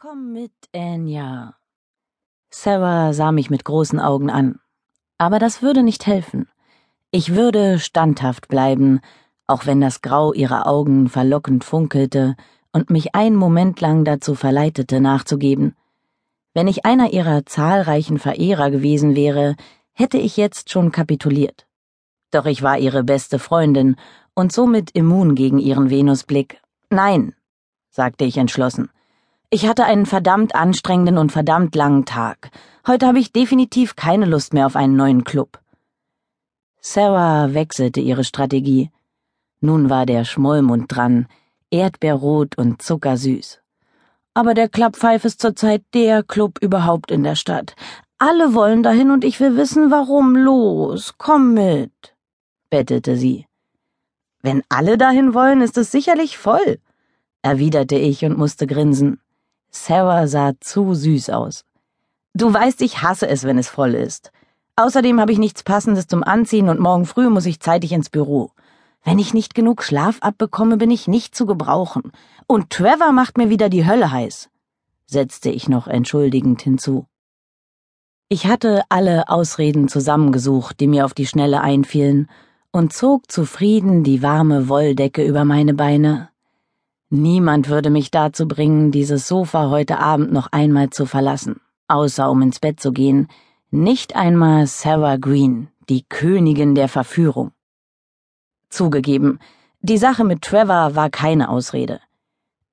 Komm mit, Anya. Sarah sah mich mit großen Augen an. Aber das würde nicht helfen. Ich würde standhaft bleiben, auch wenn das Grau ihrer Augen verlockend funkelte und mich einen Moment lang dazu verleitete, nachzugeben. Wenn ich einer ihrer zahlreichen Verehrer gewesen wäre, hätte ich jetzt schon kapituliert. Doch ich war ihre beste Freundin und somit immun gegen ihren Venusblick. Nein, sagte ich entschlossen. Ich hatte einen verdammt anstrengenden und verdammt langen Tag. Heute habe ich definitiv keine Lust mehr auf einen neuen Club. Sarah wechselte ihre Strategie. Nun war der Schmollmund dran, erdbeerrot und zuckersüß. Aber der Klapppfeif ist zurzeit der Club überhaupt in der Stadt. Alle wollen dahin und ich will wissen, warum. Los, komm mit, bettelte sie. Wenn alle dahin wollen, ist es sicherlich voll, erwiderte ich und musste grinsen. Sarah sah zu süß aus. Du weißt, ich hasse es, wenn es voll ist. Außerdem habe ich nichts Passendes zum Anziehen und morgen früh muss ich zeitig ins Büro. Wenn ich nicht genug Schlaf abbekomme, bin ich nicht zu gebrauchen. Und Trevor macht mir wieder die Hölle heiß, setzte ich noch entschuldigend hinzu. Ich hatte alle Ausreden zusammengesucht, die mir auf die Schnelle einfielen, und zog zufrieden die warme Wolldecke über meine Beine. Niemand würde mich dazu bringen, dieses Sofa heute Abend noch einmal zu verlassen, außer um ins Bett zu gehen, nicht einmal Sarah Green, die Königin der Verführung. Zugegeben, die Sache mit Trevor war keine Ausrede.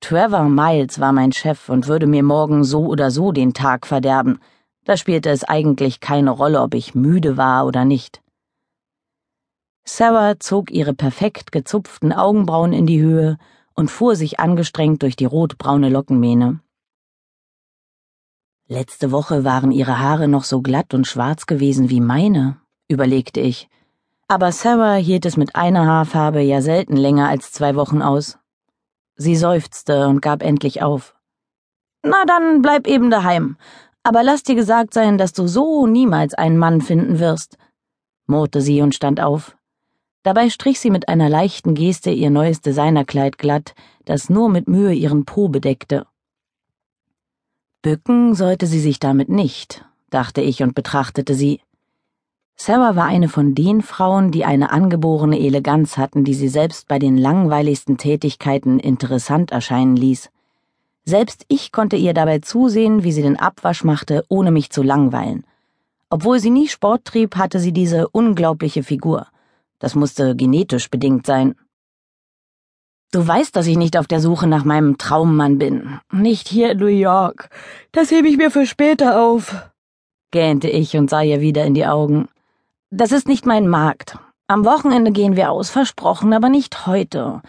Trevor Miles war mein Chef und würde mir morgen so oder so den Tag verderben. Da spielte es eigentlich keine Rolle, ob ich müde war oder nicht. Sarah zog ihre perfekt gezupften Augenbrauen in die Höhe und fuhr sich angestrengt durch die rotbraune Lockenmähne. Letzte Woche waren ihre Haare noch so glatt und schwarz gewesen wie meine, überlegte ich aber Sarah hielt es mit einer Haarfarbe ja selten länger als zwei Wochen aus. Sie seufzte und gab endlich auf. Na dann bleib eben daheim, aber lass dir gesagt sein, dass du so niemals einen Mann finden wirst, murrte sie und stand auf. Dabei strich sie mit einer leichten Geste ihr neues Designerkleid glatt, das nur mit Mühe ihren Po bedeckte. Bücken sollte sie sich damit nicht, dachte ich und betrachtete sie. Sarah war eine von den Frauen, die eine angeborene Eleganz hatten, die sie selbst bei den langweiligsten Tätigkeiten interessant erscheinen ließ. Selbst ich konnte ihr dabei zusehen, wie sie den Abwasch machte, ohne mich zu langweilen. Obwohl sie nie Sport trieb, hatte sie diese unglaubliche Figur. Das musste genetisch bedingt sein. Du weißt, dass ich nicht auf der Suche nach meinem Traummann bin. Nicht hier in New York. Das hebe ich mir für später auf, gähnte ich und sah ihr wieder in die Augen. Das ist nicht mein Markt. Am Wochenende gehen wir aus, versprochen, aber nicht heute.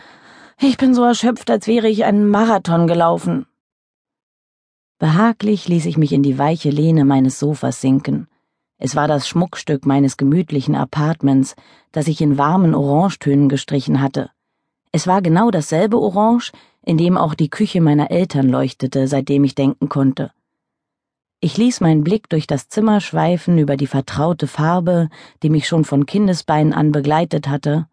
Ich bin so erschöpft, als wäre ich einen Marathon gelaufen. Behaglich ließ ich mich in die weiche Lehne meines Sofas sinken. Es war das Schmuckstück meines gemütlichen Apartments, das ich in warmen Orangetönen gestrichen hatte. Es war genau dasselbe Orange, in dem auch die Küche meiner Eltern leuchtete, seitdem ich denken konnte. Ich ließ meinen Blick durch das Zimmer schweifen über die vertraute Farbe, die mich schon von Kindesbeinen an begleitet hatte,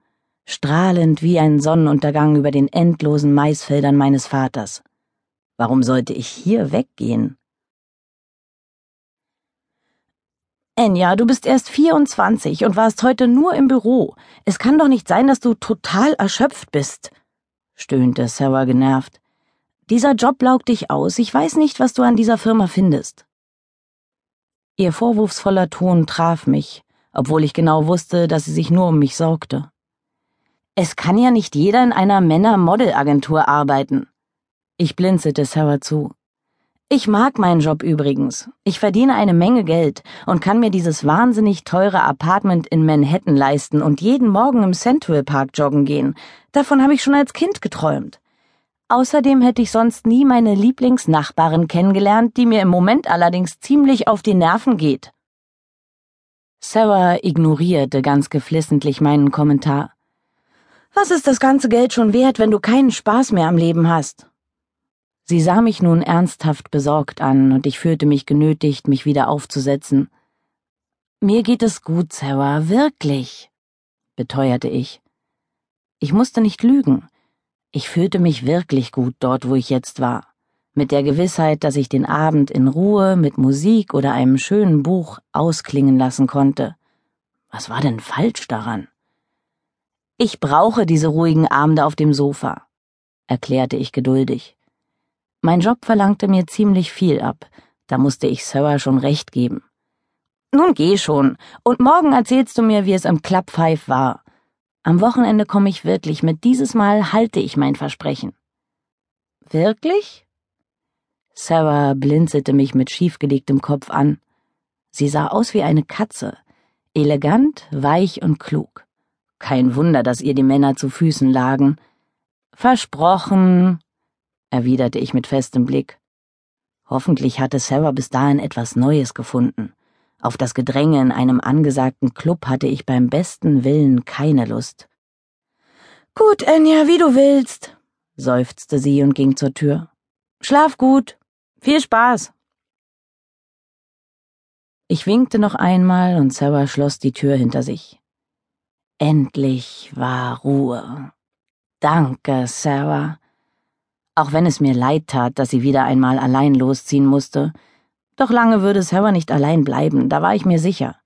strahlend wie ein Sonnenuntergang über den endlosen Maisfeldern meines Vaters. Warum sollte ich hier weggehen? Enya, du bist erst 24 und warst heute nur im Büro. Es kann doch nicht sein, dass du total erschöpft bist, stöhnte Sarah genervt. Dieser Job laugt dich aus. Ich weiß nicht, was du an dieser Firma findest. Ihr vorwurfsvoller Ton traf mich, obwohl ich genau wusste, dass sie sich nur um mich sorgte. Es kann ja nicht jeder in einer Männer-Model-Agentur arbeiten. Ich blinzelte Sarah zu. Ich mag meinen Job übrigens. Ich verdiene eine Menge Geld und kann mir dieses wahnsinnig teure Apartment in Manhattan leisten und jeden Morgen im Central Park joggen gehen. Davon habe ich schon als Kind geträumt. Außerdem hätte ich sonst nie meine Lieblingsnachbarin kennengelernt, die mir im Moment allerdings ziemlich auf die Nerven geht. Sarah ignorierte ganz geflissentlich meinen Kommentar. Was ist das ganze Geld schon wert, wenn du keinen Spaß mehr am Leben hast? Sie sah mich nun ernsthaft besorgt an, und ich fühlte mich genötigt, mich wieder aufzusetzen. Mir geht es gut, Sarah, wirklich, beteuerte ich. Ich musste nicht lügen. Ich fühlte mich wirklich gut dort, wo ich jetzt war. mit der Gewissheit, dass ich den Abend in Ruhe mit Musik oder einem schönen Buch ausklingen lassen konnte. Was war denn falsch daran? Ich brauche diese ruhigen Abende auf dem Sofa, erklärte ich geduldig. Mein Job verlangte mir ziemlich viel ab, da musste ich Sarah schon recht geben. Nun geh schon, und morgen erzählst du mir, wie es im Club Five war. Am Wochenende komme ich wirklich mit, dieses Mal halte ich mein Versprechen. Wirklich? Sarah blinzelte mich mit schiefgelegtem Kopf an. Sie sah aus wie eine Katze, elegant, weich und klug. Kein Wunder, dass ihr die Männer zu Füßen lagen. Versprochen, erwiderte ich mit festem Blick. Hoffentlich hatte Sarah bis dahin etwas Neues gefunden. Auf das Gedränge in einem angesagten Club hatte ich beim besten Willen keine Lust. Gut, Enya, wie du willst, seufzte sie und ging zur Tür. Schlaf gut. Viel Spaß! Ich winkte noch einmal und Sarah schloss die Tür hinter sich. Endlich war Ruhe. Danke, Sarah. Auch wenn es mir leid tat, dass sie wieder einmal allein losziehen musste, doch lange würde Sarah nicht allein bleiben, da war ich mir sicher.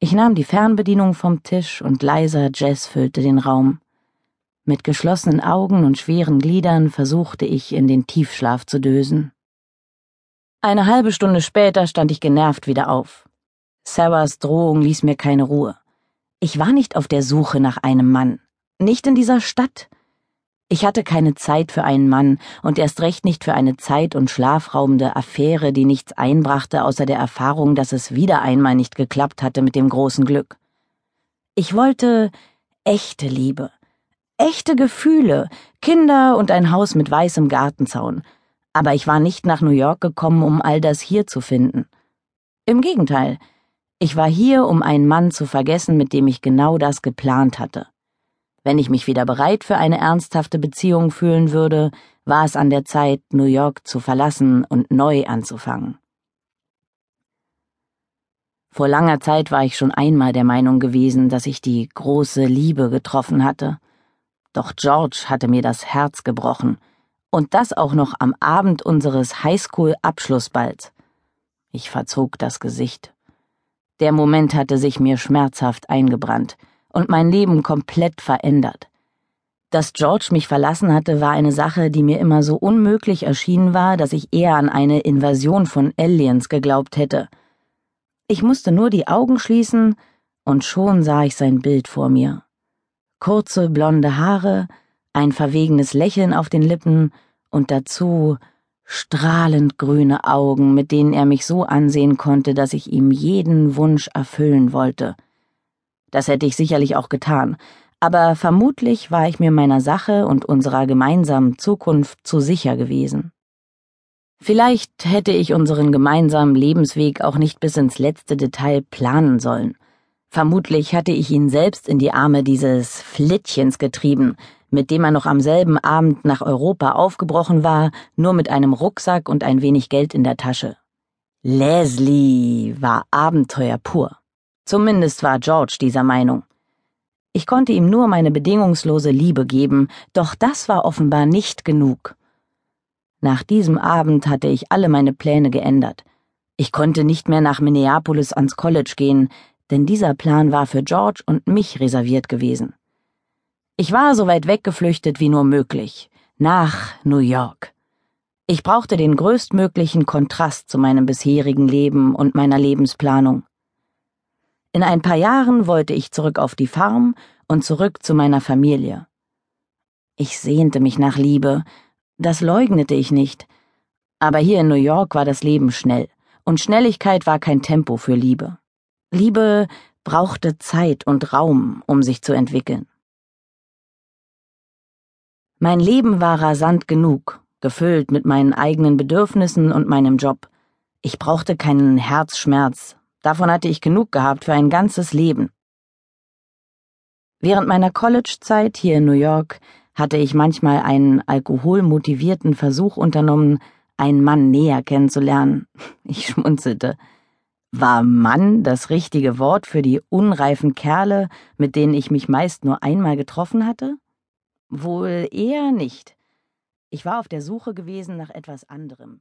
Ich nahm die Fernbedienung vom Tisch und leiser Jazz füllte den Raum. Mit geschlossenen Augen und schweren Gliedern versuchte ich, in den Tiefschlaf zu dösen. Eine halbe Stunde später stand ich genervt wieder auf. Sarahs Drohung ließ mir keine Ruhe. Ich war nicht auf der Suche nach einem Mann. Nicht in dieser Stadt. Ich hatte keine Zeit für einen Mann und erst recht nicht für eine zeit- und schlafraubende Affäre, die nichts einbrachte außer der Erfahrung, dass es wieder einmal nicht geklappt hatte mit dem großen Glück. Ich wollte echte Liebe, echte Gefühle, Kinder und ein Haus mit weißem Gartenzaun, aber ich war nicht nach New York gekommen, um all das hier zu finden. Im Gegenteil, ich war hier, um einen Mann zu vergessen, mit dem ich genau das geplant hatte. Wenn ich mich wieder bereit für eine ernsthafte Beziehung fühlen würde, war es an der Zeit, New York zu verlassen und neu anzufangen. Vor langer Zeit war ich schon einmal der Meinung gewesen, dass ich die große Liebe getroffen hatte. Doch George hatte mir das Herz gebrochen, und das auch noch am Abend unseres Highschool-Abschlussballs. Ich verzog das Gesicht. Der Moment hatte sich mir schmerzhaft eingebrannt und mein Leben komplett verändert. Dass George mich verlassen hatte, war eine Sache, die mir immer so unmöglich erschienen war, dass ich eher an eine Invasion von Aliens geglaubt hätte. Ich musste nur die Augen schließen, und schon sah ich sein Bild vor mir. Kurze blonde Haare, ein verwegenes Lächeln auf den Lippen und dazu strahlend grüne Augen, mit denen er mich so ansehen konnte, dass ich ihm jeden Wunsch erfüllen wollte. Das hätte ich sicherlich auch getan, aber vermutlich war ich mir meiner Sache und unserer gemeinsamen Zukunft zu sicher gewesen. Vielleicht hätte ich unseren gemeinsamen Lebensweg auch nicht bis ins letzte Detail planen sollen. Vermutlich hatte ich ihn selbst in die Arme dieses Flittchens getrieben, mit dem er noch am selben Abend nach Europa aufgebrochen war, nur mit einem Rucksack und ein wenig Geld in der Tasche. Leslie war Abenteuer pur. Zumindest war George dieser Meinung. Ich konnte ihm nur meine bedingungslose Liebe geben, doch das war offenbar nicht genug. Nach diesem Abend hatte ich alle meine Pläne geändert. Ich konnte nicht mehr nach Minneapolis ans College gehen, denn dieser Plan war für George und mich reserviert gewesen. Ich war so weit weggeflüchtet wie nur möglich, nach New York. Ich brauchte den größtmöglichen Kontrast zu meinem bisherigen Leben und meiner Lebensplanung. In ein paar Jahren wollte ich zurück auf die Farm und zurück zu meiner Familie. Ich sehnte mich nach Liebe, das leugnete ich nicht, aber hier in New York war das Leben schnell, und Schnelligkeit war kein Tempo für Liebe. Liebe brauchte Zeit und Raum, um sich zu entwickeln. Mein Leben war rasant genug, gefüllt mit meinen eigenen Bedürfnissen und meinem Job. Ich brauchte keinen Herzschmerz, davon hatte ich genug gehabt für ein ganzes Leben. Während meiner College-Zeit hier in New York hatte ich manchmal einen alkoholmotivierten Versuch unternommen, einen Mann näher kennenzulernen. Ich schmunzelte. War Mann das richtige Wort für die unreifen Kerle, mit denen ich mich meist nur einmal getroffen hatte? Wohl eher nicht. Ich war auf der Suche gewesen nach etwas anderem,